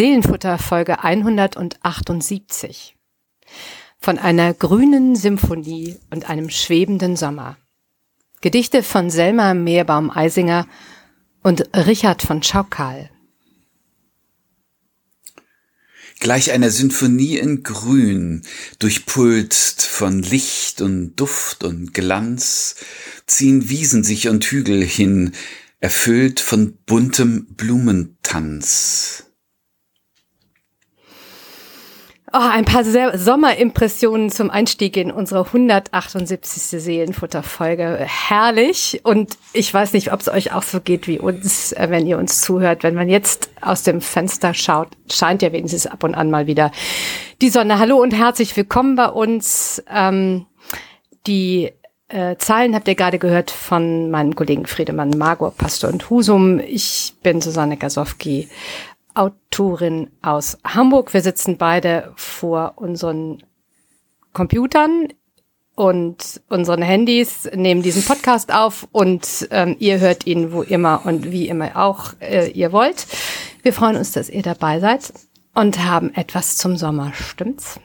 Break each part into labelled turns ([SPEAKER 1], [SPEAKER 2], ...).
[SPEAKER 1] Seelenfutter Folge 178. Von einer grünen Symphonie und einem schwebenden Sommer. Gedichte von Selma Meerbaum-Eisinger und Richard von Schaukal.
[SPEAKER 2] Gleich einer Sinfonie in Grün, durchpulst von Licht und Duft und Glanz, ziehen Wiesen sich und Hügel hin, erfüllt von buntem Blumentanz.
[SPEAKER 1] Oh, ein paar Sommerimpressionen zum Einstieg in unsere 178. Seelenfutter-Folge. Herrlich. Und ich weiß nicht, ob es euch auch so geht wie uns, äh, wenn ihr uns zuhört. Wenn man jetzt aus dem Fenster schaut, scheint ja wenigstens ab und an mal wieder die Sonne. Hallo und herzlich willkommen bei uns. Ähm, die äh, Zahlen habt ihr gerade gehört von meinem Kollegen Friedemann Magor, Pastor und Husum. Ich bin Susanne Gasowski Autorin aus Hamburg. Wir sitzen beide vor unseren Computern und unseren Handys, nehmen diesen Podcast auf und ähm, ihr hört ihn wo immer und wie immer auch äh, ihr wollt. Wir freuen uns, dass ihr dabei seid und haben etwas zum Sommer, stimmt's?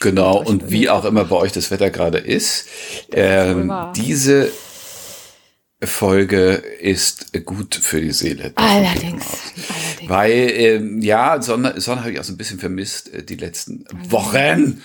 [SPEAKER 2] Genau, und wie auch immer bei euch das Wetter gerade ist, ähm, diese Folge ist gut für die Seele.
[SPEAKER 1] Allerdings,
[SPEAKER 2] allerdings. Weil, ähm, ja, Sonne, Sonne habe ich auch so ein bisschen vermisst äh, die letzten Wochen.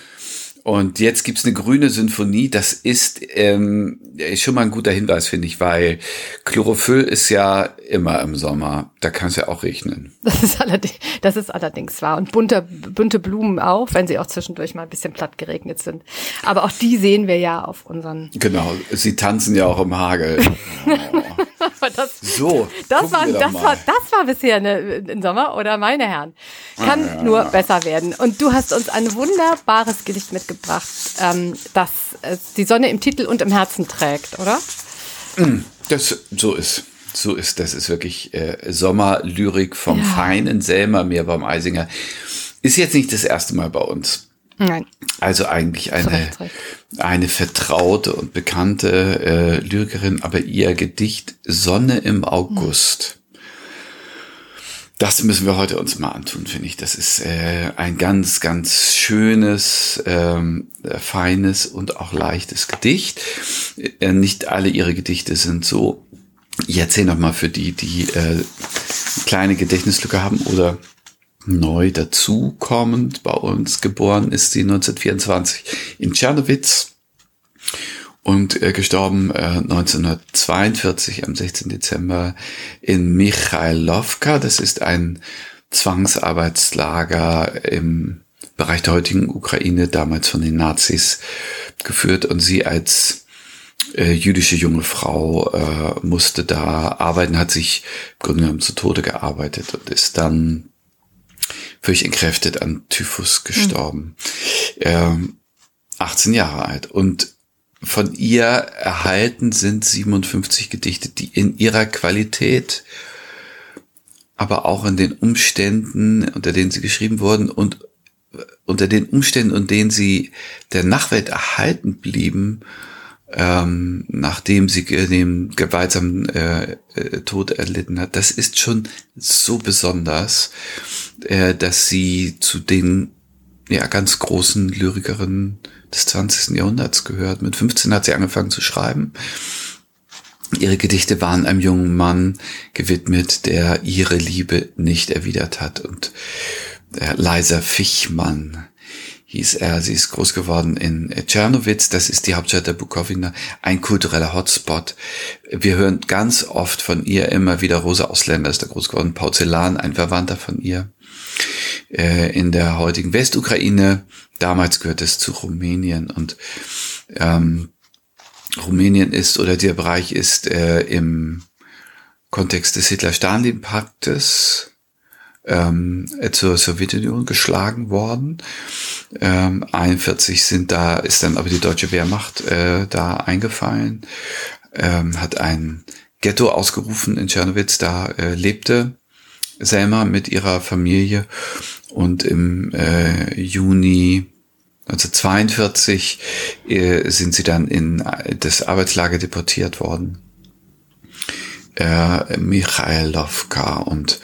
[SPEAKER 2] Und jetzt gibt's eine grüne Symphonie. Das ist ähm, schon mal ein guter Hinweis, finde ich, weil Chlorophyll ist ja immer im Sommer. Da kann es ja auch regnen.
[SPEAKER 1] Das ist, allerdings, das ist allerdings wahr. Und bunte, bunte Blumen auch, wenn sie auch zwischendurch mal ein bisschen platt geregnet sind. Aber auch die sehen wir ja auf unseren.
[SPEAKER 2] Genau, sie tanzen ja auch im Hagel.
[SPEAKER 1] das, so, das war, das, war, das war bisher eine, ein Sommer, oder meine Herren? Kann ah, ja. nur besser werden. Und du hast uns ein wunderbares Gedicht mitgebracht, ähm, das äh, die Sonne im Titel und im Herzen trägt, oder?
[SPEAKER 2] Mm, das so ist. So ist, das ist wirklich äh, Sommerlyrik vom ja. feinen Selma Meerbaum Eisinger. Ist jetzt nicht das erste Mal bei uns.
[SPEAKER 1] Nein.
[SPEAKER 2] Also eigentlich eine, eine vertraute und bekannte äh, Lyrikerin, aber ihr Gedicht Sonne im August. Das müssen wir heute uns mal antun, finde ich. Das ist äh, ein ganz, ganz schönes, ähm, feines und auch leichtes Gedicht. Äh, nicht alle ihre Gedichte sind so. Ich erzähle noch mal für die, die äh, kleine Gedächtnislücke haben oder neu dazukommend bei uns. Geboren ist sie 1924 in Tschernowitz und äh, gestorben äh, 1942 am 16. Dezember in Michailovka. Das ist ein Zwangsarbeitslager im Bereich der heutigen Ukraine, damals von den Nazis geführt und sie als äh, jüdische junge Frau äh, musste da arbeiten, hat sich im Grunde genommen zu Tode gearbeitet und ist dann völlig entkräftet an Typhus gestorben. Mhm. Ähm, 18 Jahre alt. Und von ihr erhalten sind 57 Gedichte, die in ihrer Qualität, aber auch in den Umständen, unter denen sie geschrieben wurden und unter den Umständen, unter denen sie der Nachwelt erhalten blieben, ähm, nachdem sie den gewaltsamen äh, äh, Tod erlitten hat, das ist schon so besonders, äh, dass sie zu den ja ganz großen Lyrikerinnen des 20. Jahrhunderts gehört. Mit 15 hat sie angefangen zu schreiben. Ihre Gedichte waren einem jungen Mann gewidmet, der ihre Liebe nicht erwidert hat. Und der Leiser Fichmann hieß er. Sie ist groß geworden in Tschernowitz, das ist die Hauptstadt der Bukowina, ein kultureller Hotspot. Wir hören ganz oft von ihr immer wieder, Rosa Ausländer ist da groß geworden, Porzellan, ein Verwandter von ihr. Äh, in der heutigen Westukraine, damals gehört es zu Rumänien und ähm, Rumänien ist oder der Bereich ist äh, im Kontext des Hitler-Stalin-Paktes ähm, zur Sowjetunion geschlagen worden. Ähm, 41 sind da, ist dann aber die deutsche Wehrmacht äh, da eingefallen, ähm, hat ein Ghetto ausgerufen in Tschernowitz, da äh, lebte Selma mit ihrer Familie und im äh, Juni 1942 äh, sind sie dann in das Arbeitslager deportiert worden. Äh, Michailovka und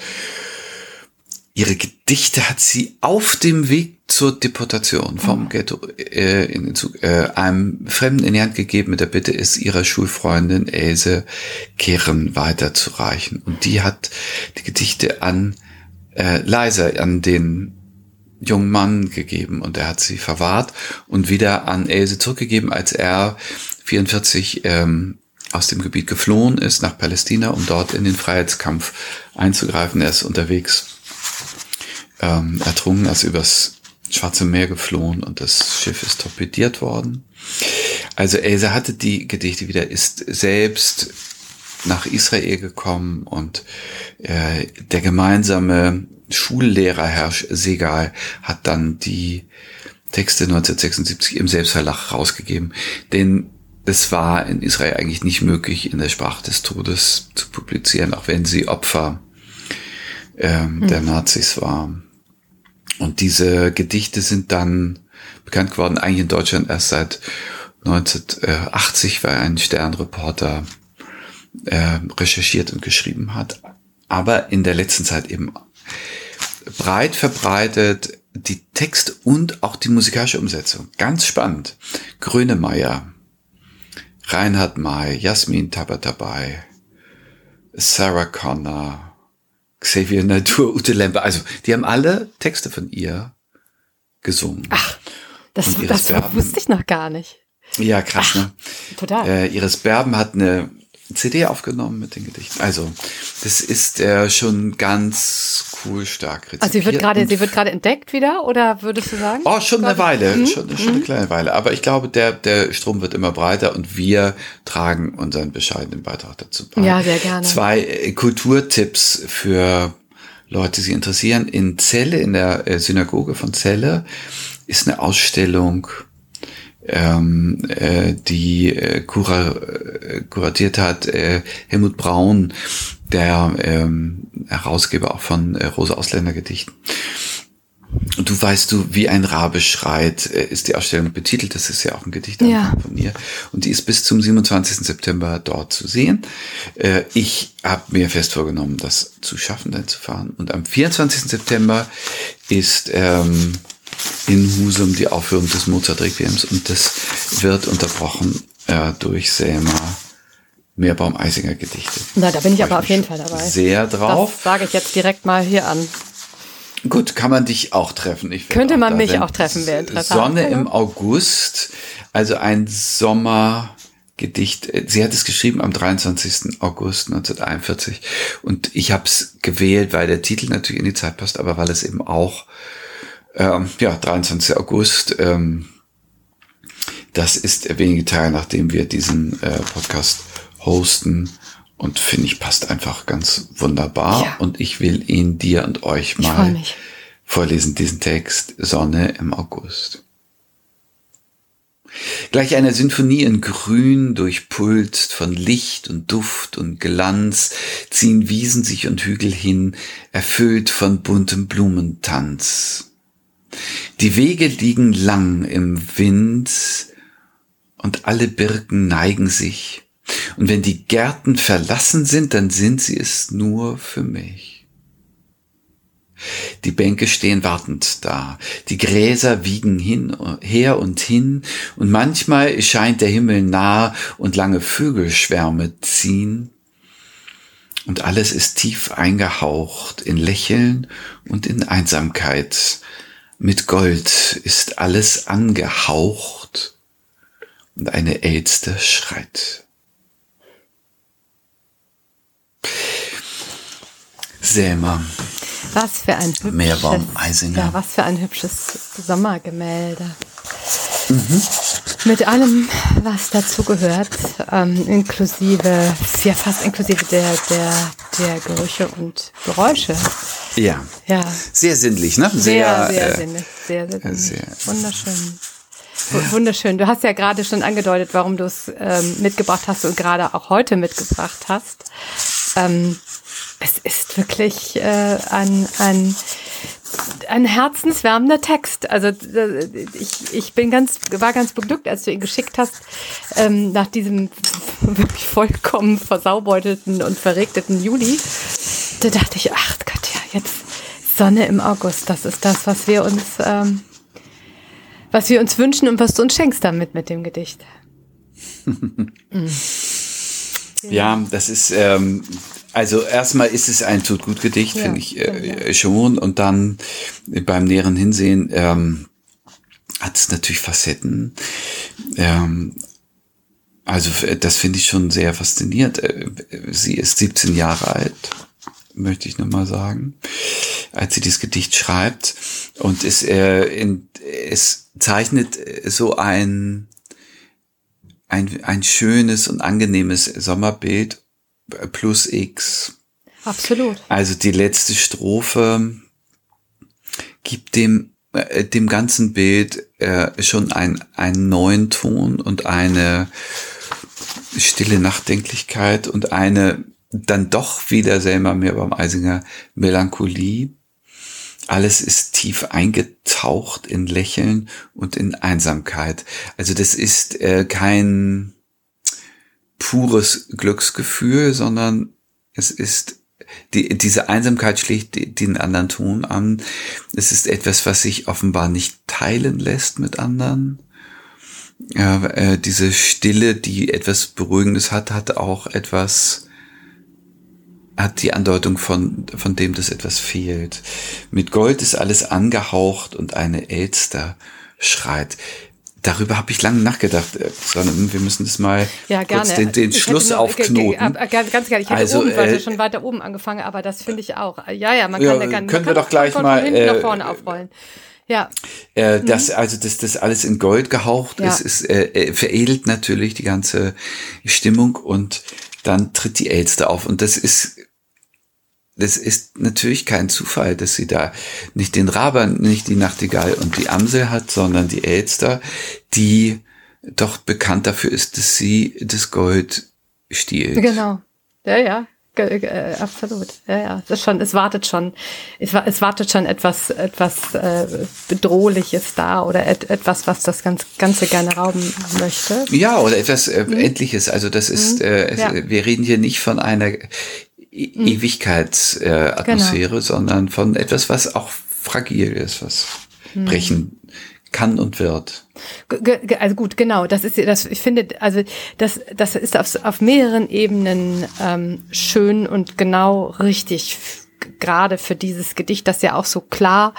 [SPEAKER 2] ihre Gedichte hat sie auf dem Weg zur Deportation vom Ghetto äh, in den Zug, äh, einem Fremden in die Hand gegeben mit der Bitte, es ihrer Schulfreundin Else Kehren weiterzureichen. Und die hat die Gedichte an äh, Leiser, an den jungen Mann gegeben und er hat sie verwahrt und wieder an Else zurückgegeben, als er 44 ähm, aus dem Gebiet geflohen ist nach Palästina, um dort in den Freiheitskampf einzugreifen. Er ist unterwegs ähm, ertrunken, er ist übers Schwarze Meer geflohen und das Schiff ist torpediert worden. Also Else hatte die Gedichte wieder, ist selbst nach Israel gekommen und äh, der gemeinsame Schullehrer Herr Segal hat dann die Texte 1976 im Selbstverlag rausgegeben. Denn es war in Israel eigentlich nicht möglich, in der Sprache des Todes zu publizieren, auch wenn sie Opfer ähm, hm. der Nazis waren. Und diese Gedichte sind dann bekannt geworden, eigentlich in Deutschland erst seit 1980, weil ein Sternreporter äh, recherchiert und geschrieben hat. Aber in der letzten Zeit eben breit verbreitet die Text und auch die musikalische Umsetzung. Ganz spannend. Grönemeyer, Reinhard May, Jasmin Tabatabai, Sarah Connor, Xavier Natur, Ute Lempe. Also, die haben alle Texte von ihr gesungen.
[SPEAKER 1] Ach, das, das Berben, wusste ich noch gar nicht.
[SPEAKER 2] Ja, krass, Ach, ne?
[SPEAKER 1] Total.
[SPEAKER 2] Äh, Iris Berben hat eine CD aufgenommen mit den Gedichten. Also, das ist äh, schon ganz cool stark
[SPEAKER 1] rezipiert. Also sie wird gerade, sie wird gerade entdeckt wieder, oder würdest du sagen?
[SPEAKER 2] Oh, schon eine Weile, mhm. schon, schon eine mhm. kleine Weile. Aber ich glaube, der, der Strom wird immer breiter und wir tragen unseren bescheidenen Beitrag dazu
[SPEAKER 1] bei. Ja, sehr gerne.
[SPEAKER 2] Zwei äh, Kulturtipps für Leute, die sich interessieren. In Celle, in der äh, Synagoge von Celle, ist eine Ausstellung ähm, äh, die äh, kura äh, kuratiert hat, äh, Helmut Braun, der ähm, Herausgeber auch von äh, Rosa Ausländergedichten. Und du weißt du, wie ein Rabe schreit, äh, ist die Ausstellung betitelt. Das ist ja auch ein Gedicht
[SPEAKER 1] ja.
[SPEAKER 2] von ihr. Und die ist bis zum 27. September dort zu sehen. Äh, ich habe mir fest vorgenommen, das zu schaffen, dann zu fahren. Und am 24. September ist ähm, in Husum die Aufführung des Mozart-Requiems und das wird unterbrochen äh, durch Selma Meerbaum-Eisinger Gedichte.
[SPEAKER 1] Na, da bin ich aber auf jeden Fall dabei.
[SPEAKER 2] Sehr drauf.
[SPEAKER 1] Das sage ich jetzt direkt mal hier an.
[SPEAKER 2] Gut, kann man dich auch treffen. Ich
[SPEAKER 1] Könnte man mich auch treffen, wer Interesse
[SPEAKER 2] Sonne im August, also ein Sommergedicht. Sie hat es geschrieben am 23. August 1941 und ich habe es gewählt, weil der Titel natürlich in die Zeit passt, aber weil es eben auch ähm, ja, 23. August. Ähm, das ist wenige Tage, nachdem wir diesen äh, Podcast hosten. Und finde ich, passt einfach ganz wunderbar. Ja. Und ich will ihn dir und euch mal vorlesen, diesen Text Sonne im August. Gleich einer Sinfonie in Grün durchpulst von Licht und Duft und Glanz ziehen Wiesen sich und Hügel hin, erfüllt von buntem Blumentanz. Die Wege liegen lang im Wind und alle Birken neigen sich. Und wenn die Gärten verlassen sind, dann sind sie es nur für mich. Die Bänke stehen wartend da, die Gräser wiegen hin, her und hin, und manchmal scheint der Himmel nah und lange Vögelschwärme ziehen, und alles ist tief eingehaucht in Lächeln und in Einsamkeit, mit Gold ist alles angehaucht und eine Elster schreit. Selma.
[SPEAKER 1] Was für ein hübsches,
[SPEAKER 2] Meerbaum Eisinger.
[SPEAKER 1] Ja, was für ein hübsches Sommergemälde. Mhm. Mit allem, was dazu gehört, ähm, inklusive, ja fast inklusive der, der, der Gerüche und Geräusche.
[SPEAKER 2] Ja.
[SPEAKER 1] Ja.
[SPEAKER 2] Sehr sinnlich, ne?
[SPEAKER 1] Sehr, sehr, sehr äh, sinnlich. Sehr, sehr, sinnlich. sehr Wunderschön. Wunderschön. Du hast ja gerade schon angedeutet, warum du es ähm, mitgebracht hast und gerade auch heute mitgebracht hast. Ähm, es ist wirklich äh, ein, ein ein herzenswärmender Text. Also ich, ich bin ganz, war ganz beglückt, als du ihn geschickt hast, ähm, nach diesem wirklich vollkommen versaubeutelten und verregneten Juli. Da dachte ich, ach Gott, ja, jetzt Sonne im August, das ist das, was wir uns, ähm, was wir uns wünschen und was du uns schenkst damit mit dem Gedicht.
[SPEAKER 2] mhm. Ja, das ist, ähm, also erstmal ist es ein tut gut Gedicht, ja, finde ich äh, ja. schon. Und dann beim näheren Hinsehen ähm, hat es natürlich Facetten. Ähm, also das finde ich schon sehr faszinierend. Äh, sie ist 17 Jahre alt, möchte ich nochmal sagen, als sie dieses Gedicht schreibt. Und es, äh, in, es zeichnet so ein, ein, ein schönes und angenehmes Sommerbild plus X.
[SPEAKER 1] Absolut.
[SPEAKER 2] Also die letzte Strophe gibt dem äh, dem ganzen Bild äh, schon ein, einen neuen Ton und eine stille Nachdenklichkeit und eine dann doch wieder selber mehr beim Eisinger Melancholie. Alles ist tief eingetaucht in Lächeln und in Einsamkeit. Also das ist äh, kein pures Glücksgefühl, sondern es ist die, diese Einsamkeit schlägt den anderen Ton an. Es ist etwas, was sich offenbar nicht teilen lässt mit anderen. Ja, äh, diese Stille, die etwas Beruhigendes hat, hat auch etwas, hat die Andeutung von, von dem, dass etwas fehlt. Mit Gold ist alles angehaucht und eine Elster schreit darüber habe ich lange nachgedacht, äh, sondern wir müssen das mal
[SPEAKER 1] ja, gerne.
[SPEAKER 2] kurz den, den Schluss noch, aufknoten.
[SPEAKER 1] Ganz gerne. Ich hätte also, oben äh, schon weiter oben angefangen, aber das finde ich auch. Ja, ja, man kann ja,
[SPEAKER 2] gerne. Können wir doch gleich mal
[SPEAKER 1] hinten äh, nach vorne aufrollen. Ja.
[SPEAKER 2] Äh, mhm. das, also, dass das alles in Gold gehaucht ja. ist, ist äh, äh, veredelt natürlich die ganze Stimmung und dann tritt die Elster auf. Und das ist das ist natürlich kein Zufall, dass sie da nicht den Raber, nicht die Nachtigall und die Amsel hat, sondern die Elster, die doch bekannt dafür ist, dass sie das Gold stiehlt.
[SPEAKER 1] Genau. Ja, ja. Äh, absolut. Ja, ja. Es ist schon, es wartet schon, es, es wartet schon etwas, etwas äh, Bedrohliches da oder et, etwas, was das ganz, Ganze gerne rauben möchte.
[SPEAKER 2] Ja, oder etwas äh, mhm. Endliches. Also das ist, mhm. äh, ja. wir reden hier nicht von einer mhm. Ewigkeitsatmosphäre, genau. sondern von etwas, was auch fragil ist, was mhm. brechen kann und wird.
[SPEAKER 1] Also gut, genau. Das ist das. Ich finde, also das, das ist auf, auf mehreren Ebenen ähm, schön und genau richtig gerade für dieses Gedicht, das ja auch so klar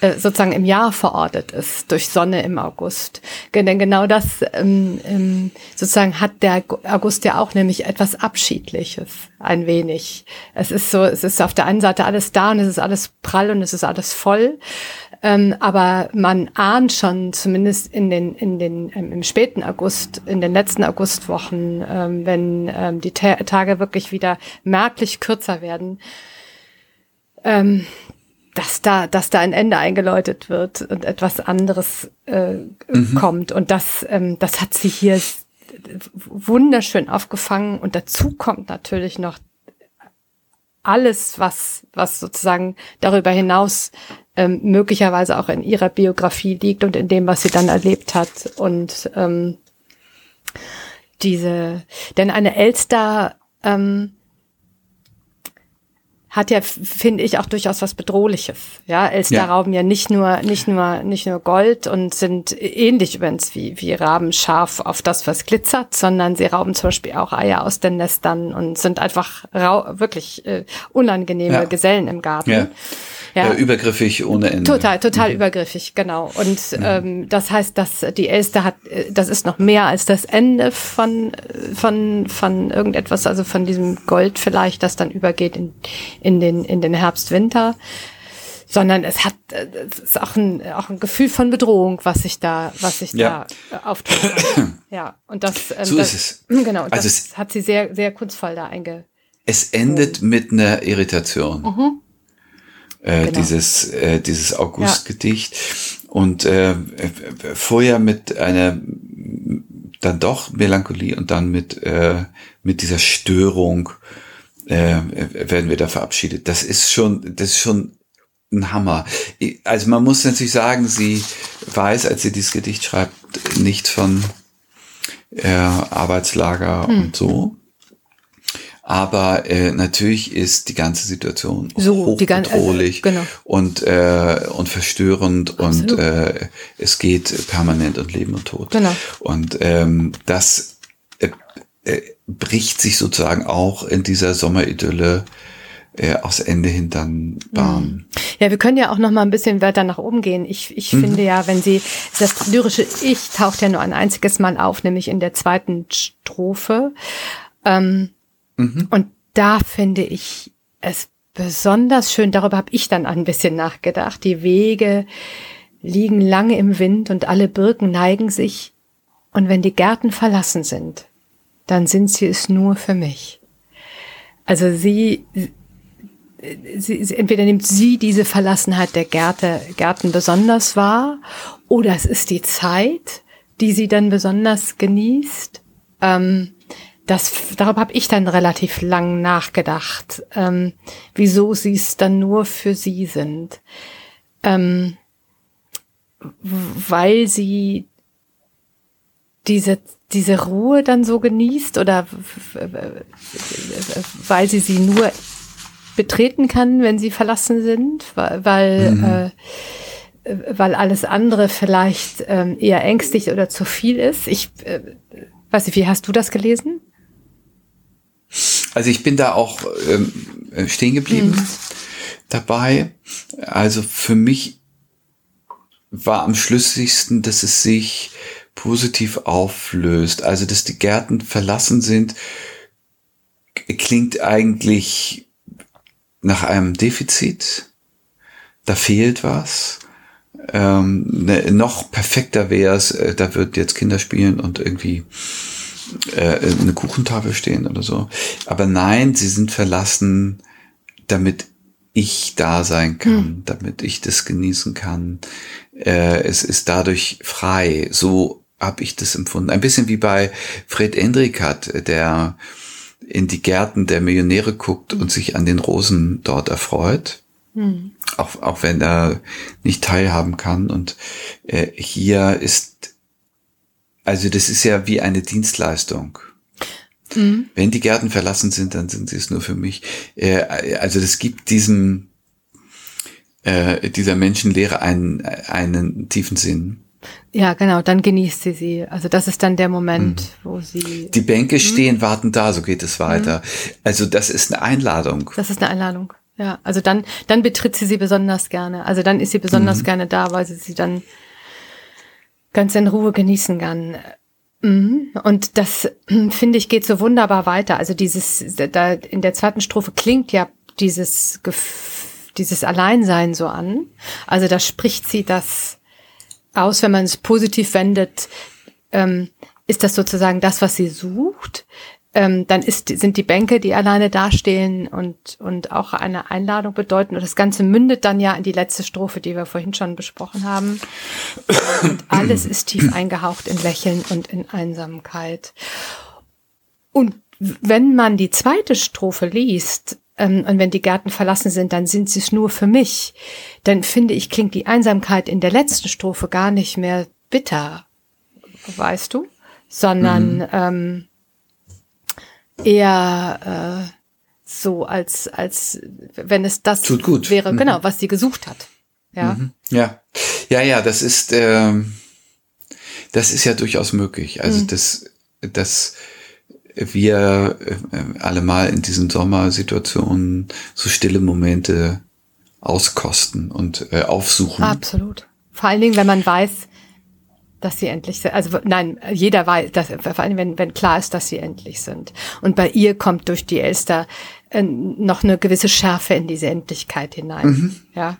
[SPEAKER 1] äh, sozusagen im Jahr verortet ist, durch Sonne im August. Denn genau das ähm, ähm, sozusagen hat der August ja auch nämlich etwas Abschiedliches, ein wenig. Es ist so, es ist auf der einen Seite alles da und es ist alles prall und es ist alles voll. Ähm, aber man ahnt schon, zumindest in den, in den, ähm, im späten August, in den letzten Augustwochen, ähm, wenn ähm, die Ta Tage wirklich wieder merklich kürzer werden, ähm, dass da, dass da ein Ende eingeläutet wird und etwas anderes äh, mhm. kommt. Und das, ähm, das hat sie hier wunderschön aufgefangen. Und dazu kommt natürlich noch alles, was, was sozusagen darüber hinaus ähm, möglicherweise auch in ihrer Biografie liegt und in dem, was sie dann erlebt hat. Und ähm, diese, denn eine Elster ähm, hat ja, finde ich, auch durchaus was Bedrohliches. Ja, Elster ja. rauben ja nicht nur, nicht nur, nicht nur Gold und sind ähnlich übrigens wie, wie Raben scharf auf das, was glitzert, sondern sie rauben zum Beispiel auch Eier aus den Nestern und sind einfach rau wirklich äh, unangenehme ja. Gesellen im Garten. Ja
[SPEAKER 2] ja. äh, übergriffig ohne Ende.
[SPEAKER 1] Total, total mhm. übergriffig, genau. Und mhm. ähm, das heißt, dass die Elster hat, äh, das ist noch mehr als das Ende von von von irgendetwas, also von diesem Gold vielleicht, das dann übergeht in in den in den Herbst Winter sondern es hat es ist auch ein auch ein Gefühl von Bedrohung, was sich da was sich ja. da äh, auftut. ja, und das
[SPEAKER 2] ähm, so das, ist
[SPEAKER 1] es. Genau, also das hat sie sehr sehr kunstvoll da einge
[SPEAKER 2] Es endet mit einer Irritation. Mhm äh, genau. dieses, äh, dieses Augustgedicht. Ja. Und äh, vorher mit einer dann doch Melancholie und dann mit, äh, mit dieser Störung äh, werden wir da verabschiedet. Das ist schon, das ist schon ein Hammer. Also man muss natürlich sagen, sie weiß, als sie dieses Gedicht schreibt, nicht von äh, Arbeitslager hm. und so. Aber äh, natürlich ist die ganze Situation
[SPEAKER 1] So, gan-
[SPEAKER 2] hochbedrohlich
[SPEAKER 1] äh, genau.
[SPEAKER 2] und, äh, und verstörend
[SPEAKER 1] Absolut.
[SPEAKER 2] und äh, es geht permanent um Leben und Tod.
[SPEAKER 1] Genau.
[SPEAKER 2] Und ähm, das äh, äh, bricht sich sozusagen auch in dieser Sommeridylle äh, aufs Ende hin dann Bahn.
[SPEAKER 1] Ja, wir können ja auch noch mal ein bisschen weiter nach oben gehen. Ich, ich finde ja, wenn sie, das lyrische Ich taucht ja nur ein einziges Mal auf, nämlich in der zweiten Strophe. Ähm, Und da finde ich es besonders schön, darüber habe ich dann ein bisschen nachgedacht. Die Wege liegen lange im Wind und alle Birken neigen sich. Und wenn die Gärten verlassen sind, dann sind sie es nur für mich. Also sie, sie, sie, entweder nimmt sie diese Verlassenheit der Gärte, Gärten besonders wahr, oder es ist die Zeit, die sie dann besonders genießt. Ähm, das, darüber habe ich dann relativ lang nachgedacht, ähm, wieso sie es dann nur für sie sind. Ähm, weil sie diese, diese Ruhe dann so genießt oder weil sie sie nur betreten kann, wenn sie verlassen sind, weil, weil, äh, weil alles andere vielleicht ähm, eher ängstlich oder zu viel ist. Ich äh, weiß nicht, wie hast du das gelesen?
[SPEAKER 2] Also ich bin da auch ähm, äh, stehen geblieben dabei. Also für mich war am schlüssigsten, dass es sich positiv auflöst. Also dass die Gärten verlassen sind, klingt eigentlich nach einem Defizit. Da fehlt was. Ähm, ne, noch perfekter wäre es, äh, da wird jetzt Kinder spielen und irgendwie äh, eine Kuchentafel stehen oder so. Aber nein, sie sind verlassen, damit ich da sein kann, damit ich das genießen kann. Äh, es ist dadurch frei. So habe ich das empfunden. Ein bisschen wie bei Fred Endrikat, der in die Gärten der Millionäre guckt und sich an den Rosen dort erfreut. Auch, auch wenn er nicht teilhaben kann. Und äh, hier ist, also das ist ja wie eine Dienstleistung. Wenn die Gärten verlassen sind, dann sind sie es nur für mich. Äh, also das gibt diesem äh, dieser Menschenlehre einen, einen tiefen Sinn.
[SPEAKER 1] Ja, genau, dann genießt sie sie. Also das ist dann der Moment, wo sie.
[SPEAKER 2] Die Bänke stehen, warten da, so geht es weiter. Also das ist eine Einladung.
[SPEAKER 1] Das ist eine Einladung. Ja, also dann, dann betritt sie sie besonders gerne. Also dann ist sie besonders gerne da, weil sie sie dann ganz in Ruhe genießen kann. Mhm. Und das, finde ich, geht so wunderbar weiter. Also dieses, da in der zweiten Strophe klingt ja dieses, dieses Alleinsein so an. Also da spricht sie das aus, wenn man es positiv wendet, ähm, ist das sozusagen das, was sie sucht. Ähm, dann ist, sind die Bänke, die alleine dastehen und, und auch eine Einladung bedeuten. Und das Ganze mündet dann ja in die letzte Strophe, die wir vorhin schon besprochen haben. Und alles ist tief eingehaucht in Lächeln und in Einsamkeit. Und wenn man die zweite Strophe liest, ähm, und wenn die Gärten verlassen sind, dann sind sie es nur für mich, dann finde ich, klingt die Einsamkeit in der letzten Strophe gar nicht mehr bitter, weißt du, sondern ähm, eher äh, so, als, als wenn es das
[SPEAKER 2] Tut gut.
[SPEAKER 1] wäre, genau, was sie gesucht hat. Ja.
[SPEAKER 2] Ja, ja, ja, das ist, ähm, das ist ja durchaus möglich. Also dass, dass wir äh, alle mal in diesen Sommersituationen so stille Momente auskosten und äh, aufsuchen.
[SPEAKER 1] Absolut. Vor allen Dingen, wenn man weiß, dass sie endlich sind. Also nein, jeder weiß, dass, vor allem wenn, wenn klar ist, dass sie endlich sind. Und bei ihr kommt durch die Elster äh, noch eine gewisse Schärfe in diese Endlichkeit hinein. Ja.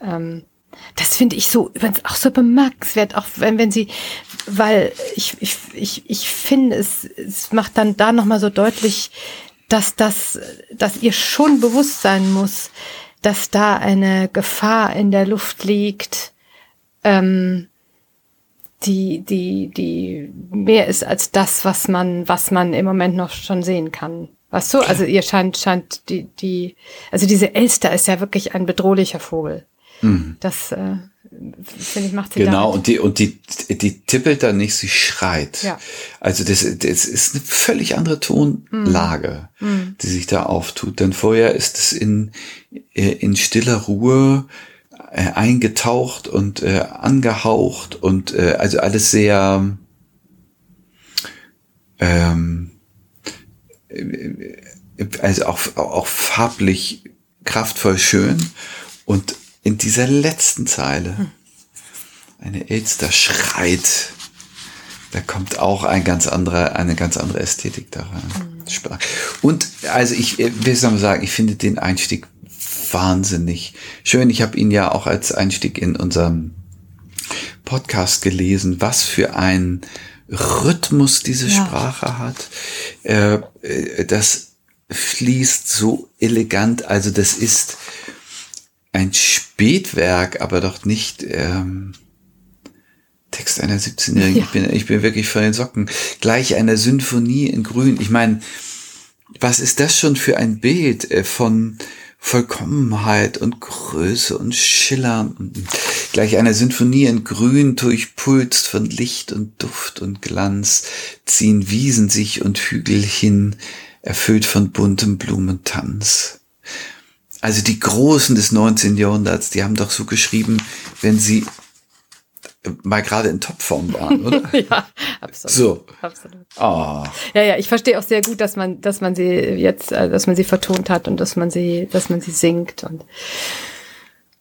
[SPEAKER 1] Ähm, das finde ich so übrigens auch so bemerkenswert, auch wenn, wenn sie, weil ich, ich, ich, ich finde, es, es macht dann da nochmal so deutlich, dass das, dass ihr schon bewusst sein muss, dass da eine Gefahr in der Luft liegt, ähm, die, die, die mehr ist als das, was man, was man im Moment noch schon sehen kann. Weißt du? Also ihr scheint, scheint die, die, also diese Elster ist ja wirklich ein bedrohlicher Vogel. Das äh, finde ich, macht sie
[SPEAKER 2] Genau,
[SPEAKER 1] damit.
[SPEAKER 2] und die, und die, die tippelt dann nicht, sie schreit.
[SPEAKER 1] Ja.
[SPEAKER 2] Also das, das ist eine völlig andere Tonlage,
[SPEAKER 1] Mhm.
[SPEAKER 2] die sich da auftut. Denn vorher ist es in, äh, in stiller Ruhe äh, eingetaucht und äh, angehaucht und äh, also alles sehr ähm, äh, also auch, auch farblich kraftvoll schön. Und in dieser letzten Zeile, eine Elster schreit, da kommt auch ein ganz anderer, eine ganz andere Ästhetik da rein. Spa- Und also ich äh, will sagen, ich finde den Einstieg wahnsinnig schön. Ich habe ihn ja auch als Einstieg in unserem Podcast gelesen, was für ein Rhythmus diese
[SPEAKER 1] Ja.
[SPEAKER 2] Sprache hat. Äh, äh, das fließt so elegant. Also das ist ein Spätwerk, aber doch nicht ähm, Text einer 17-Jährigen.
[SPEAKER 1] Ja.
[SPEAKER 2] Ich, bin, ich bin wirklich von den Socken. Gleich einer Symphonie in Grün. Ich meine, was ist das schon für ein Bild äh, von Vollkommenheit und Größe und Schillern und gleich einer Sinfonie in Grün durchpulst von Licht und Duft und Glanz ziehen Wiesen sich und Hügel hin, erfüllt von buntem Blumentanz. Also die Großen des 19. Jahrhunderts, die haben doch so geschrieben, wenn sie mal gerade in Topform waren, oder?
[SPEAKER 1] ja, absolut.
[SPEAKER 2] So.
[SPEAKER 1] Absolut.
[SPEAKER 2] Oh.
[SPEAKER 1] Ja, ja, ich verstehe auch sehr gut, dass man, dass man sie jetzt, äh, dass man sie vertont hat und dass man sie, dass man sie singt und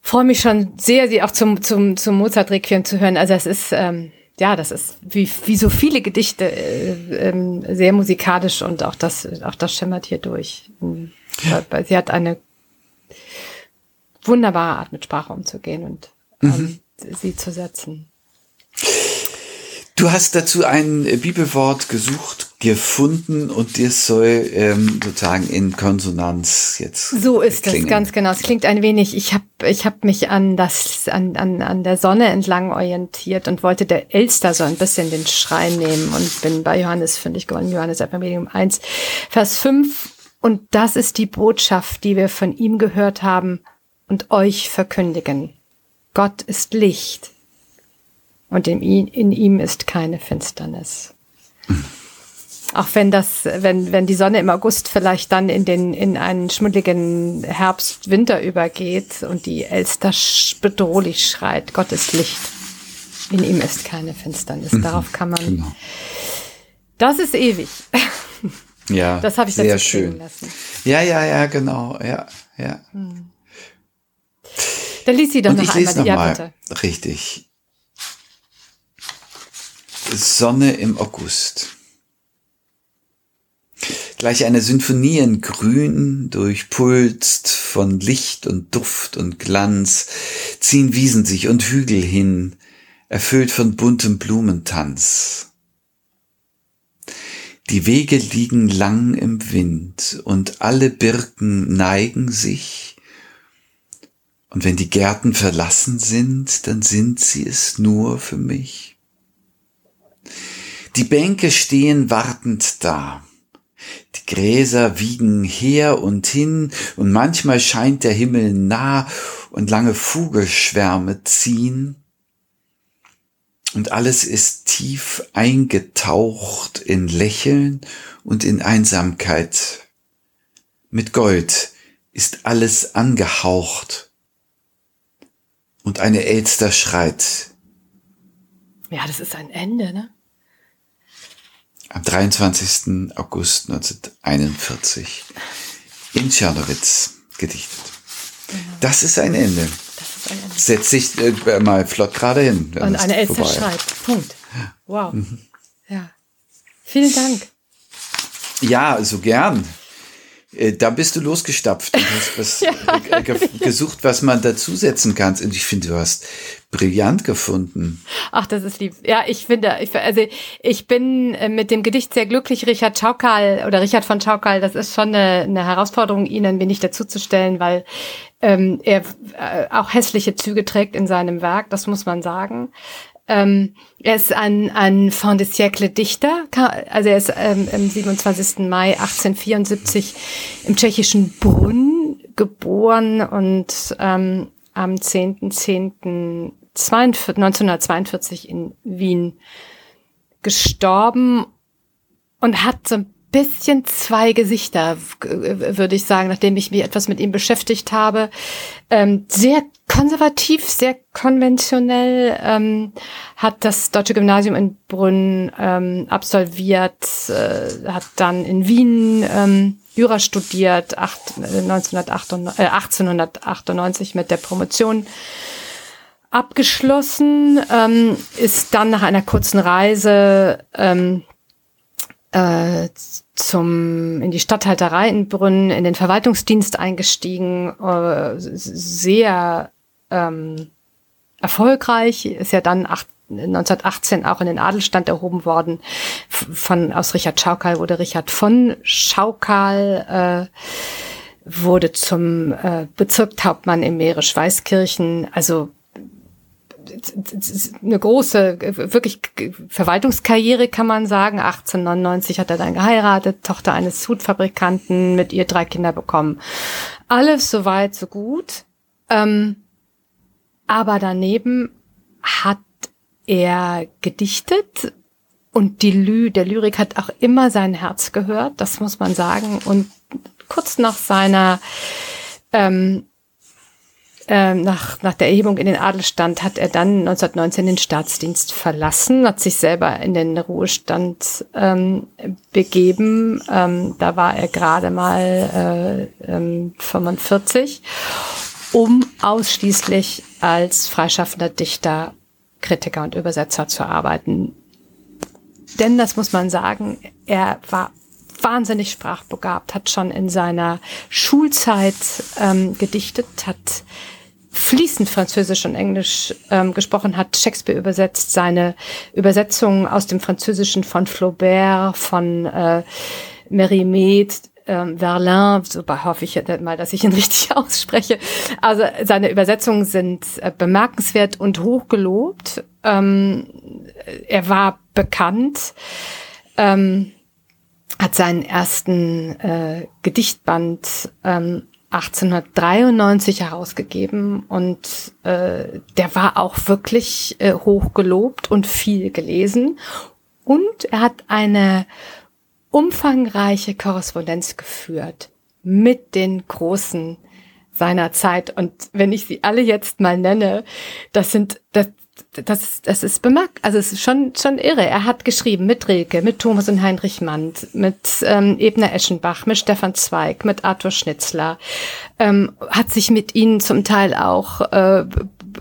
[SPEAKER 1] freue mich schon sehr, sie auch zum, zum, zum Mozart-Requiem zu hören. Also es ist, ähm, ja, das ist wie, wie so viele Gedichte äh, ähm, sehr musikalisch und auch das, auch das schimmert hier durch. Weil Sie hat eine wunderbare Art, mit Sprache umzugehen und ähm, sie zu setzen.
[SPEAKER 2] Du hast dazu ein Bibelwort gesucht, gefunden und dir soll ähm, sozusagen in Konsonanz jetzt.
[SPEAKER 1] So ist es,
[SPEAKER 2] klingen.
[SPEAKER 1] ganz genau. Es klingt ein wenig, ich habe ich hab mich an, das, an, an, an der Sonne entlang orientiert und wollte der Elster so ein bisschen den Schrei nehmen und bin bei Johannes, finde ich, geworden, Johannes Evangelium 1, Vers 5. Und das ist die Botschaft, die wir von ihm gehört haben und euch verkündigen. Gott ist Licht und in, ihm- in ihm ist keine Finsternis. Auch wenn das, wenn, wenn die Sonne im August vielleicht dann in den, in einen schmuddeligen Herbst, Winter übergeht und die Elster bedrohlich schreit, Gott ist Licht. In ihm ist keine Finsternis. Darauf kann man,
[SPEAKER 2] Genau.
[SPEAKER 1] das ist ewig.
[SPEAKER 2] Ja,
[SPEAKER 1] Das habe ich
[SPEAKER 2] sehr schön.
[SPEAKER 1] lassen.
[SPEAKER 2] Ja, ja, ja, genau, ja, ja.
[SPEAKER 1] Dann liest sie doch
[SPEAKER 2] Und
[SPEAKER 1] noch
[SPEAKER 2] ich
[SPEAKER 1] einmal.
[SPEAKER 2] noch
[SPEAKER 1] ja,
[SPEAKER 2] mal.
[SPEAKER 1] bitte.
[SPEAKER 2] Richtig. Sonne im August. Gleich eine Sinfonie in Grün, durchpulst von Licht und Duft und Glanz, ziehen Wiesen sich und Hügel hin, erfüllt von buntem Blumentanz. Die Wege liegen lang im Wind und alle Birken neigen sich, und wenn die Gärten verlassen sind, dann sind sie es nur für mich. Die Bänke stehen wartend da. Die Gräser wiegen her und hin, und manchmal scheint der Himmel nah und lange Vogelschwärme ziehen. Und alles ist tief eingetaucht in Lächeln und in Einsamkeit. Mit Gold ist alles angehaucht. Und eine Elster schreit
[SPEAKER 1] Ja, das ist ein Ende, ne?
[SPEAKER 2] Am 23. August 1941 in Tschernowitz gedichtet. Das ist ein Ende.
[SPEAKER 1] Das ist ein Ende.
[SPEAKER 2] Setz dich äh, mal flott gerade hin.
[SPEAKER 1] Und eine Elster schreit. Punkt. Wow.
[SPEAKER 2] Mhm.
[SPEAKER 1] Ja. Vielen Dank.
[SPEAKER 2] Ja, so gern. Äh, Da bist du losgestapft und hast was ge gesucht, was man dazusetzen kann. Und ich finde, du hast brillant gefunden.
[SPEAKER 1] Ach, das ist lieb. Ja, ich finde, ich, also ich bin äh, mit dem Gedicht sehr glücklich. Richard Schaukal oder Richard von Schaukal, das ist schon eine, eine Herausforderung, ihn ein wenig dazuzustellen, weil ähm, er äh, auch hässliche Züge trägt in seinem Werk, das muss man sagen. Ähm, er ist ein, ein Fin de siècle Dichter, also er ist ähm, am 27. Mai 1874 im tschechischen Brunn geboren und ähm, am 10.10. 1942 in Wien gestorben und hat so ein bisschen zwei Gesichter, würde ich sagen, nachdem ich mich etwas mit ihm beschäftigt habe. Ähm, sehr konservativ, sehr konventionell, ähm, hat das Deutsche Gymnasium in Brünn ähm, absolviert, äh, hat dann in Wien ähm, Jura studiert, acht, 1998, äh, 1898 mit der Promotion abgeschlossen, ähm, ist dann nach einer kurzen Reise ähm, äh, zum in die Stadthalterei in Brünn in den Verwaltungsdienst eingestiegen, äh, sehr ähm, erfolgreich, ist ja dann acht, 1918 auch in den Adelstand erhoben worden. Von aus Richard Schaukal wurde Richard von Schaukal äh, wurde zum äh, Bezirkshauptmann im Mährisch Weißkirchen. Also eine große, wirklich Verwaltungskarriere kann man sagen. 1899 hat er dann geheiratet, Tochter eines Hutfabrikanten, mit ihr drei Kinder bekommen. Alles soweit, so gut. Ähm, aber daneben hat er gedichtet und die Lü, der Lyrik hat auch immer sein Herz gehört, das muss man sagen. Und kurz nach seiner ähm, ähm, nach, nach der Erhebung in den Adelstand hat er dann 1919 den Staatsdienst verlassen, hat sich selber in den Ruhestand ähm, begeben. Ähm, da war er gerade mal äh, ähm, 45, um ausschließlich als freischaffender Dichter, Kritiker und Übersetzer zu arbeiten. Denn, das muss man sagen, er war wahnsinnig sprachbegabt, hat schon in seiner Schulzeit ähm, gedichtet, hat fließend Französisch und Englisch ähm, gesprochen hat, Shakespeare übersetzt, seine Übersetzungen aus dem Französischen von Flaubert, von äh, Mérimée, ähm, Verlin, so hoffe ich mal, dass ich ihn richtig ausspreche. Also seine Übersetzungen sind äh, bemerkenswert und hochgelobt. Ähm, er war bekannt, ähm, hat seinen ersten äh, Gedichtband ähm, 1893 herausgegeben und äh, der war auch wirklich äh, hoch gelobt und viel gelesen. Und er hat eine umfangreiche Korrespondenz geführt mit den großen seiner Zeit. Und wenn ich sie alle jetzt mal nenne, das sind, das, das, das ist bemerkt, also es ist schon, schon irre. Er hat geschrieben mit Rilke, mit Thomas und Heinrich Mann, mit ähm, Ebner Eschenbach, mit Stefan Zweig, mit Arthur Schnitzler, ähm, hat sich mit ihnen zum Teil auch äh,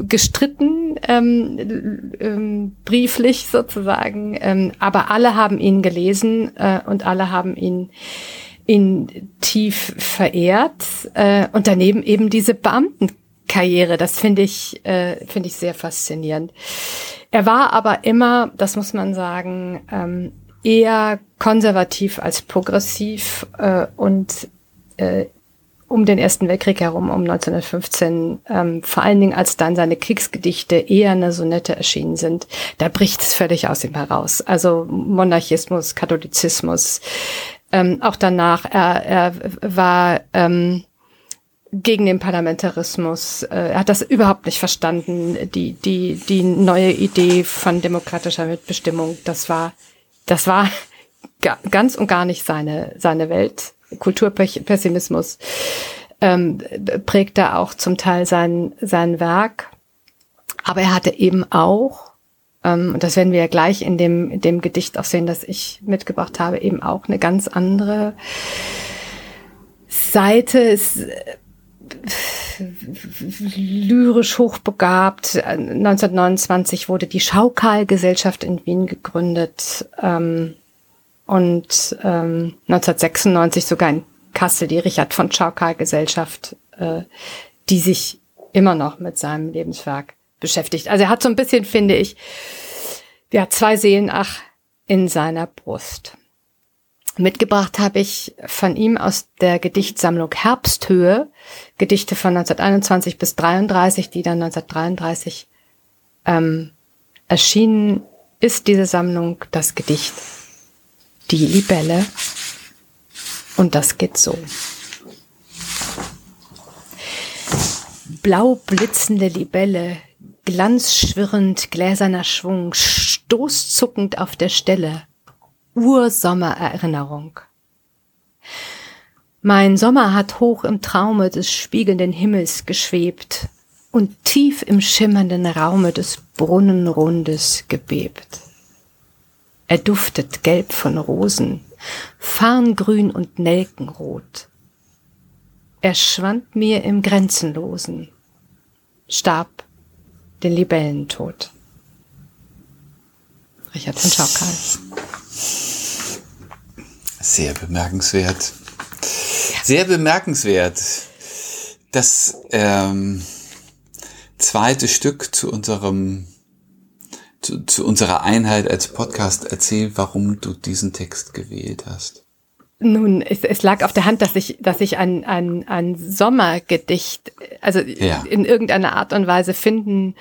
[SPEAKER 1] gestritten, ähm, ähm, brieflich sozusagen, ähm, aber alle haben ihn gelesen äh, und alle haben ihn ihn tief verehrt äh, und daneben eben diese Beamten Karriere. Das finde ich, äh, finde ich sehr faszinierend. Er war aber immer, das muss man sagen, ähm, eher konservativ als progressiv äh, und äh, um den Ersten Weltkrieg herum, um 1915, ähm, vor allen Dingen als dann seine Kriegsgedichte eher eine Sonette erschienen sind, da bricht es völlig aus ihm heraus. Also Monarchismus, Katholizismus, ähm, auch danach, er, er war ähm, gegen den Parlamentarismus. Äh, er hat das überhaupt nicht verstanden. Die, die, die neue Idee von demokratischer Mitbestimmung, das war, das war ganz und gar nicht seine, seine Welt. Kulturpessimismus ähm, prägte auch zum Teil sein, sein Werk. Aber er hatte eben auch, ähm, und das werden wir ja gleich in dem, in dem Gedicht auch sehen, das ich mitgebracht habe, eben auch eine ganz andere Seite. Es lyrisch hochbegabt. 1929 wurde die Schaukal-Gesellschaft in Wien gegründet ähm, und ähm, 1996 sogar in Kassel die Richard von Schaukal-Gesellschaft, äh, die sich immer noch mit seinem Lebenswerk beschäftigt. Also er hat so ein bisschen, finde ich, ja, zwei Seelen ach in seiner Brust. Mitgebracht habe ich von ihm aus der Gedichtsammlung Herbsthöhe Gedichte von 1921 bis 33, die dann 1933 ähm, erschienen ist diese Sammlung das Gedicht Die Libelle und das geht so. Blau blitzende Libelle Glanzschwirrend, gläserner Schwung, stoßzuckend auf der Stelle. Ursommererinnerung. Mein Sommer hat hoch im Traume des spiegelnden Himmels geschwebt und tief im schimmernden Raume des Brunnenrundes gebebt. Er duftet gelb von Rosen, Farngrün und Nelkenrot. Er schwand mir im Grenzenlosen, starb den Libellentod. Richard von Schaukal.
[SPEAKER 2] Sehr bemerkenswert. Sehr bemerkenswert. Das ähm, zweite Stück zu unserem zu, zu unserer Einheit als Podcast erzähl, warum du diesen Text gewählt hast.
[SPEAKER 1] Nun, es, es lag auf der Hand, dass ich, dass ich ein, ein, ein Sommergedicht, also ja. in irgendeiner Art und Weise finden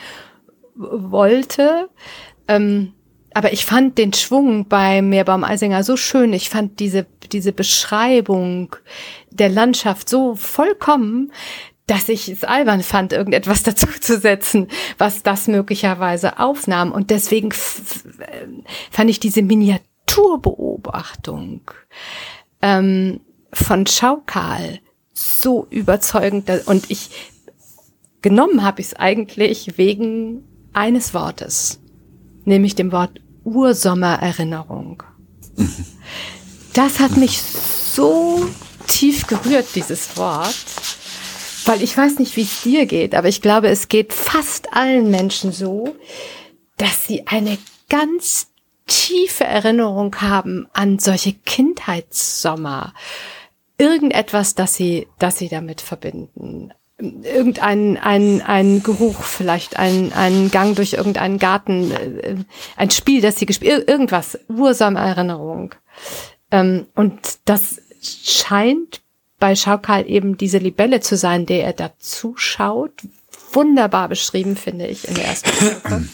[SPEAKER 1] wollte. Ähm, aber ich fand den Schwung bei Meerbaum Eisinger so schön. Ich fand diese, diese Beschreibung der Landschaft so vollkommen, dass ich es albern fand, irgendetwas dazu zu setzen, was das möglicherweise aufnahm. Und deswegen fand ich diese Miniaturbeobachtung ähm, von Schaukal so überzeugend. Und ich genommen habe ich es eigentlich wegen eines Wortes, nämlich dem Wort Ursommererinnerung. Das hat mich so tief gerührt, dieses Wort weil ich weiß nicht, wie es dir geht, aber ich glaube, es geht fast allen Menschen so, dass sie eine ganz tiefe Erinnerung haben an solche Kindheitssommer. Irgendetwas, das sie, das sie damit verbinden. Irgendein ein, ein Geruch, vielleicht ein, ein Gang durch irgendeinen Garten, äh, ein Spiel, das sie gespielt, irgendwas, ursame Erinnerung. Ähm, und das scheint bei Schaukal eben diese Libelle zu sein, der er da zuschaut. Wunderbar beschrieben, finde ich, in der ersten Folge.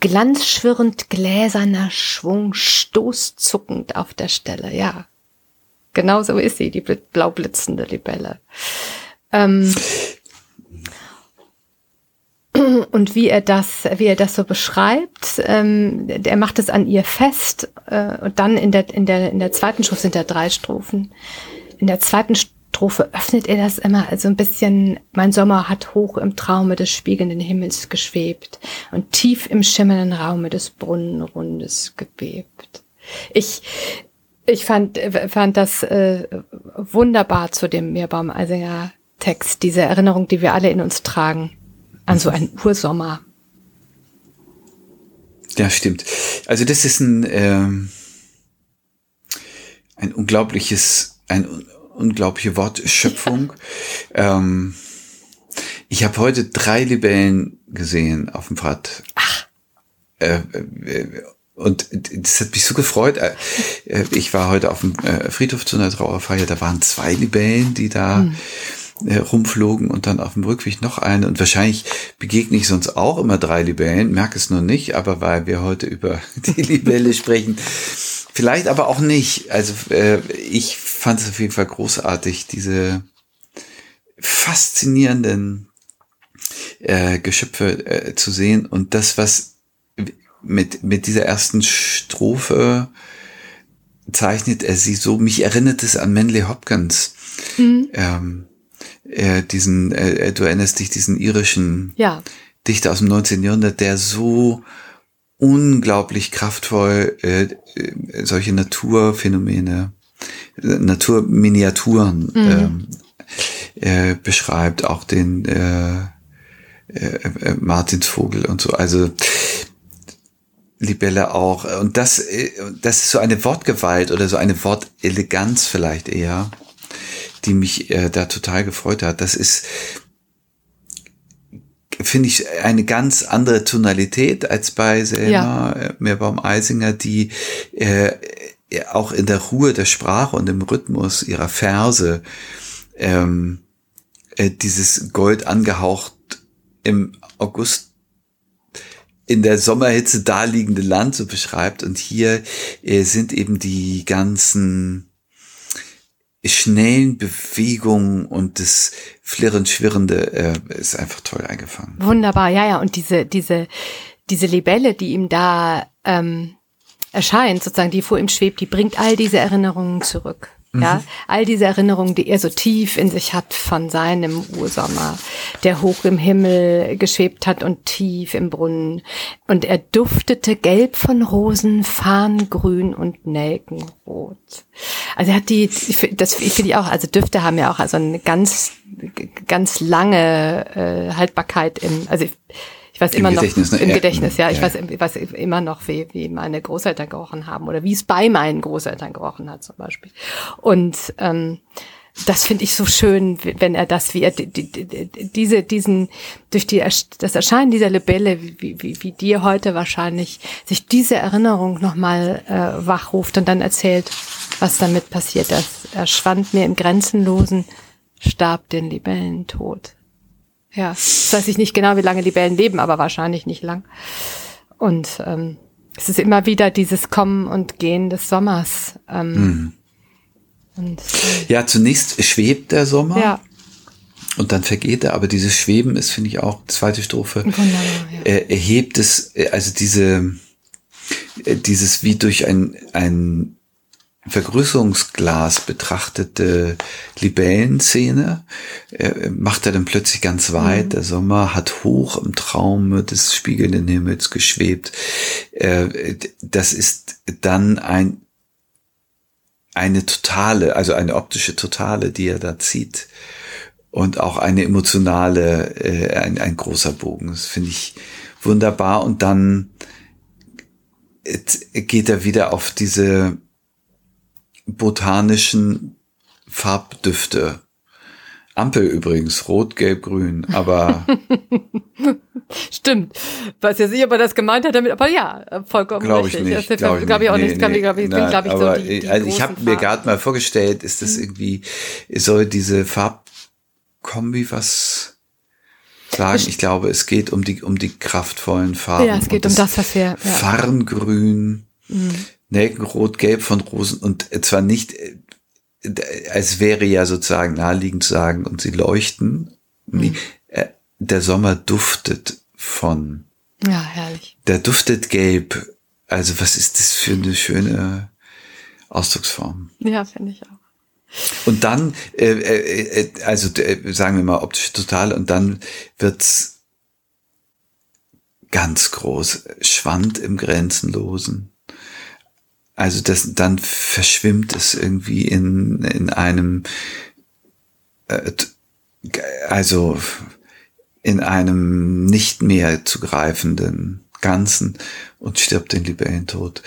[SPEAKER 1] Glanzschwirrend gläserner Schwung, stoßzuckend auf der Stelle, ja. Genau so ist sie, die blau blitzende Libelle. Ähm, und wie er das, wie er das so beschreibt, ähm, er macht es an ihr fest äh, und dann in der in der in der zweiten Strophe sind da drei Strophen in der zweiten Strophe öffnet er das immer also ein bisschen, mein Sommer hat hoch im Traume des spiegelnden Himmels geschwebt und tief im schimmernden Raume des Brunnenrundes gebebt. Ich, ich fand, fand das äh, wunderbar zu dem Meerbaum Eisinger Text, diese Erinnerung, die wir alle in uns tragen, an so einen Ursommer.
[SPEAKER 2] Ja, stimmt. Also das ist ein, ähm, ein unglaubliches, ein unglaubliche Wortschöpfung. ähm, ich habe heute drei Libellen gesehen auf dem Pfad. Ach. Äh, äh, und das hat mich so gefreut. Äh, äh, ich war heute auf dem Friedhof zu einer Trauerfeier, da waren zwei Libellen, die da hm. rumflogen und dann auf dem Rückweg noch eine. Und wahrscheinlich begegne ich sonst auch immer drei Libellen, merke es nur nicht, aber weil wir heute über die Libelle sprechen, Vielleicht aber auch nicht. Also äh, ich fand es auf jeden Fall großartig, diese faszinierenden äh, Geschöpfe äh, zu sehen und das, was mit, mit dieser ersten Strophe zeichnet er sie so, mich erinnert es an Manley Hopkins. Mhm. Ähm, äh, diesen, äh, du erinnerst dich, diesen irischen
[SPEAKER 1] ja.
[SPEAKER 2] Dichter aus dem 19. Jahrhundert, der so unglaublich kraftvoll äh, äh, solche Naturphänomene, Naturminiaturen mhm. ähm, äh, beschreibt, auch den äh, äh, äh, Martinsvogel und so. Also Libelle auch. Und das, äh, das ist so eine Wortgewalt oder so eine Worteleganz vielleicht eher, die mich äh, da total gefreut hat. Das ist finde ich eine ganz andere Tonalität als bei Selma ja. Äh, Meerbaum-Eisinger, die äh, auch in der Ruhe der Sprache und im Rhythmus ihrer Verse ähm, äh, dieses Gold angehaucht im August in der Sommerhitze daliegende Land so beschreibt. Und hier äh, sind eben die ganzen schnellen Bewegungen und das flirrend schwirrende äh, ist einfach toll eingefangen.
[SPEAKER 1] Wunderbar, ja, ja. Und diese, diese, diese Libelle, die ihm da ähm, erscheint, sozusagen, die vor ihm schwebt, die bringt all diese Erinnerungen zurück. Ja, mhm. all diese Erinnerungen, die er so tief in sich hat von seinem Ursommer, der hoch im Himmel geschwebt hat und tief im Brunnen. Und er duftete gelb von Rosen, Farngrün und Nelkenrot. Also er hat die, das finde ich auch, also Düfte haben ja auch also eine ganz, ganz lange äh, Haltbarkeit im, also weiß Im immer Gedächtnis, noch, ne? im Gedächtnis, ja. Ich ja. weiß, weiß immer noch, wie, wie meine Großeltern gerochen haben oder wie es bei meinen Großeltern gerochen hat zum Beispiel. Und ähm, das finde ich so schön, wenn er das, wie er die, die, diese, diesen, durch die, das Erscheinen dieser Libelle, wie, wie, wie dir heute wahrscheinlich, sich diese Erinnerung nochmal äh, wachruft und dann erzählt, was damit passiert ist. Er schwand mir im Grenzenlosen, starb den Libellen tot. Ja, das weiß ich nicht genau, wie lange Libellen leben, aber wahrscheinlich nicht lang. Und ähm, es ist immer wieder dieses Kommen und Gehen des Sommers. Ähm, mhm.
[SPEAKER 2] und, äh, ja, zunächst schwebt der Sommer. Ja. Und dann vergeht er, aber dieses Schweben ist, finde ich, auch zweite Strophe. Wunderbar, ja. Er, er hebt es, also diese, äh, dieses wie durch ein, ein Vergrößerungsglas betrachtete Libellenszene äh, macht er dann plötzlich ganz weit. Mhm. Der Sommer hat hoch im Traume des spiegelnden Himmels geschwebt. Äh, das ist dann ein eine totale, also eine optische Totale, die er da zieht. Und auch eine emotionale, äh, ein, ein großer Bogen. Das finde ich wunderbar. Und dann geht er wieder auf diese botanischen Farbdüfte. Ampel übrigens, rot, gelb, grün, aber.
[SPEAKER 1] Stimmt. Weiß ja nicht, ob er das gemeint hat damit, aber ja, vollkommen
[SPEAKER 2] glaub richtig. Ich nicht, glaube ich, glaub ich auch nee, nicht. Nee, glaub ich, glaub ich, aber so die, die also ich habe mir gerade mal vorgestellt, ist das mhm. irgendwie, soll diese Farbkombi was sagen? Ich glaube, es geht um die, um die kraftvollen Farben.
[SPEAKER 1] Ja, es geht um das, was wir, ja.
[SPEAKER 2] Farngrün. Mhm. Nelkenrot, Gelb von Rosen und zwar nicht, äh, als wäre ja sozusagen naheliegend zu sagen, und sie leuchten. Mhm. Der Sommer duftet von.
[SPEAKER 1] Ja, herrlich.
[SPEAKER 2] Der duftet gelb. Also was ist das für eine schöne Ausdrucksform?
[SPEAKER 1] Ja, finde ich auch.
[SPEAKER 2] Und dann, äh, äh, also äh, sagen wir mal optisch total, und dann wird's ganz groß, Schwand im Grenzenlosen. Also das, dann verschwimmt es irgendwie in, in einem, äh, also in einem nicht mehr zu greifenden Ganzen und stirbt den Libellentod.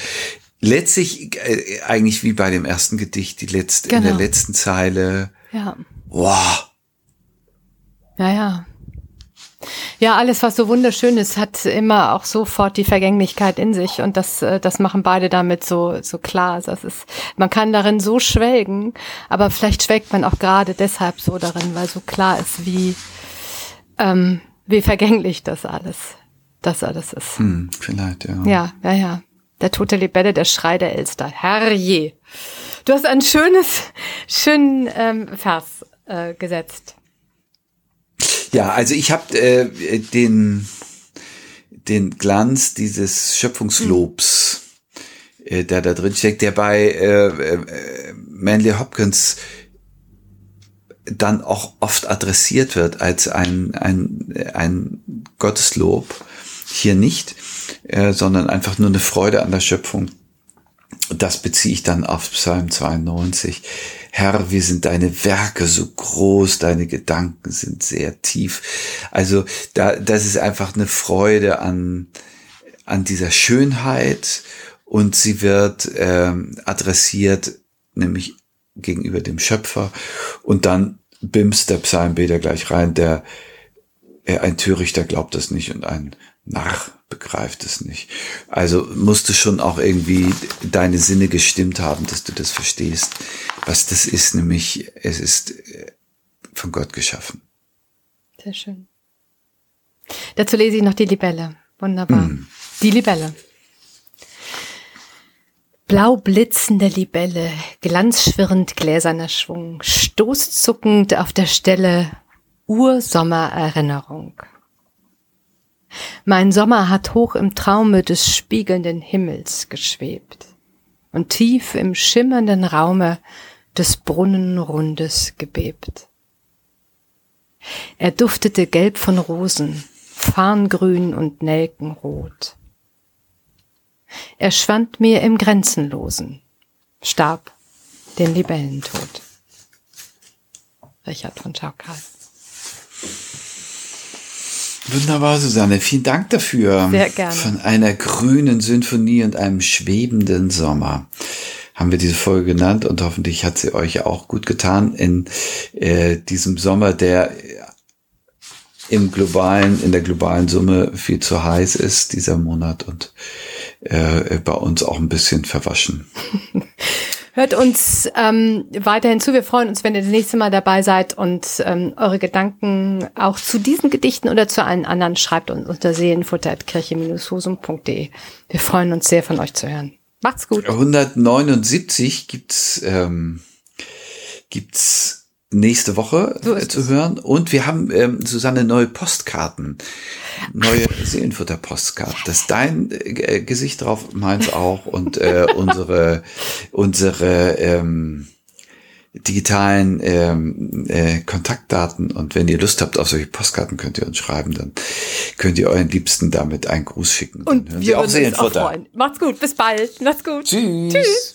[SPEAKER 2] Letztlich äh, eigentlich wie bei dem ersten Gedicht, die letzte, genau. in der genau. letzten Zeile.
[SPEAKER 1] Ja.
[SPEAKER 2] Wow.
[SPEAKER 1] Ja, ja. Ja, alles, was so wunderschön ist, hat immer auch sofort die Vergänglichkeit in sich und das, äh, das machen beide damit so, so klar. Das ist, man kann darin so schwelgen, aber vielleicht schwelgt man auch gerade deshalb so darin, weil so klar ist, wie, ähm, wie vergänglich das alles, das alles ist.
[SPEAKER 2] Hm, vielleicht, ja.
[SPEAKER 1] Ja, ja, ja. Der tote Libelle, der Schrei der Elster. Herrje. Du hast ein schönes, schönen ähm, Vers äh, gesetzt.
[SPEAKER 2] Ja, also ich habe äh, den, den Glanz dieses Schöpfungslobs, äh, der da drin steckt, der bei äh, äh, Manley Hopkins dann auch oft adressiert wird als ein, ein, ein Gotteslob. Hier nicht, äh, sondern einfach nur eine Freude an der Schöpfung. Das beziehe ich dann auf Psalm 92. Herr, wie sind deine Werke so groß, deine Gedanken sind sehr tief. Also da, das ist einfach eine Freude an, an dieser Schönheit und sie wird ähm, adressiert, nämlich gegenüber dem Schöpfer und dann bimst der Psalmbeter gleich rein, der äh, ein Törichter glaubt das nicht und ein Narr begreift es nicht. Also musste schon auch irgendwie deine Sinne gestimmt haben, dass du das verstehst, was das ist, nämlich es ist äh, von Gott geschaffen.
[SPEAKER 1] Sehr schön. Dazu lese ich noch die Libelle. Wunderbar. Mm. Die Libelle. Blau blitzende Libelle, glanzschwirrend gläserner Schwung, stoßzuckend auf der Stelle Ursommererinnerung. Mein Sommer hat hoch im Traume des spiegelnden Himmels geschwebt und tief im schimmernden Raume des Brunnenrundes gebebt. Er duftete gelb von Rosen, Farngrün und Nelkenrot. Er schwand mir im Grenzenlosen, starb den Libellentod. Richard von Schaukarl.
[SPEAKER 2] Wunderbar, Susanne. Vielen Dank dafür.
[SPEAKER 1] Sehr gerne.
[SPEAKER 2] Von einer grünen Symphonie und einem schwebenden Sommer haben wir diese Folge genannt und hoffentlich hat sie euch auch gut getan in äh, diesem Sommer, der im globalen, in der globalen Summe viel zu heiß ist, dieser Monat und äh, bei uns auch ein bisschen verwaschen.
[SPEAKER 1] Hört uns ähm, weiterhin zu. Wir freuen uns, wenn ihr das nächste Mal dabei seid und ähm, eure Gedanken auch zu diesen Gedichten oder zu allen anderen schreibt uns unter seelenfutter.kirche-hosum.de. Wir freuen uns sehr, von euch zu hören. Macht's gut.
[SPEAKER 2] 179 gibt's ähm, gibt's nächste Woche
[SPEAKER 1] So
[SPEAKER 2] äh, zu hören. Und wir haben, ähm, Susanne, neue Postkarten. Neue Seelenfutter-Postkarten. Das dein äh, Gesicht drauf, meins auch. Und äh, unsere, unsere ähm, digitalen ähm, äh, Kontaktdaten. Und wenn ihr Lust habt auf solche Postkarten, könnt ihr uns schreiben. Dann könnt ihr euren Liebsten damit einen Gruß schicken.
[SPEAKER 1] Und wir
[SPEAKER 2] auch
[SPEAKER 1] auch
[SPEAKER 2] Seelenfutter.
[SPEAKER 1] freuen. Macht's gut. Bis bald. Macht's gut.
[SPEAKER 2] Tschüss.
[SPEAKER 1] Tschüss.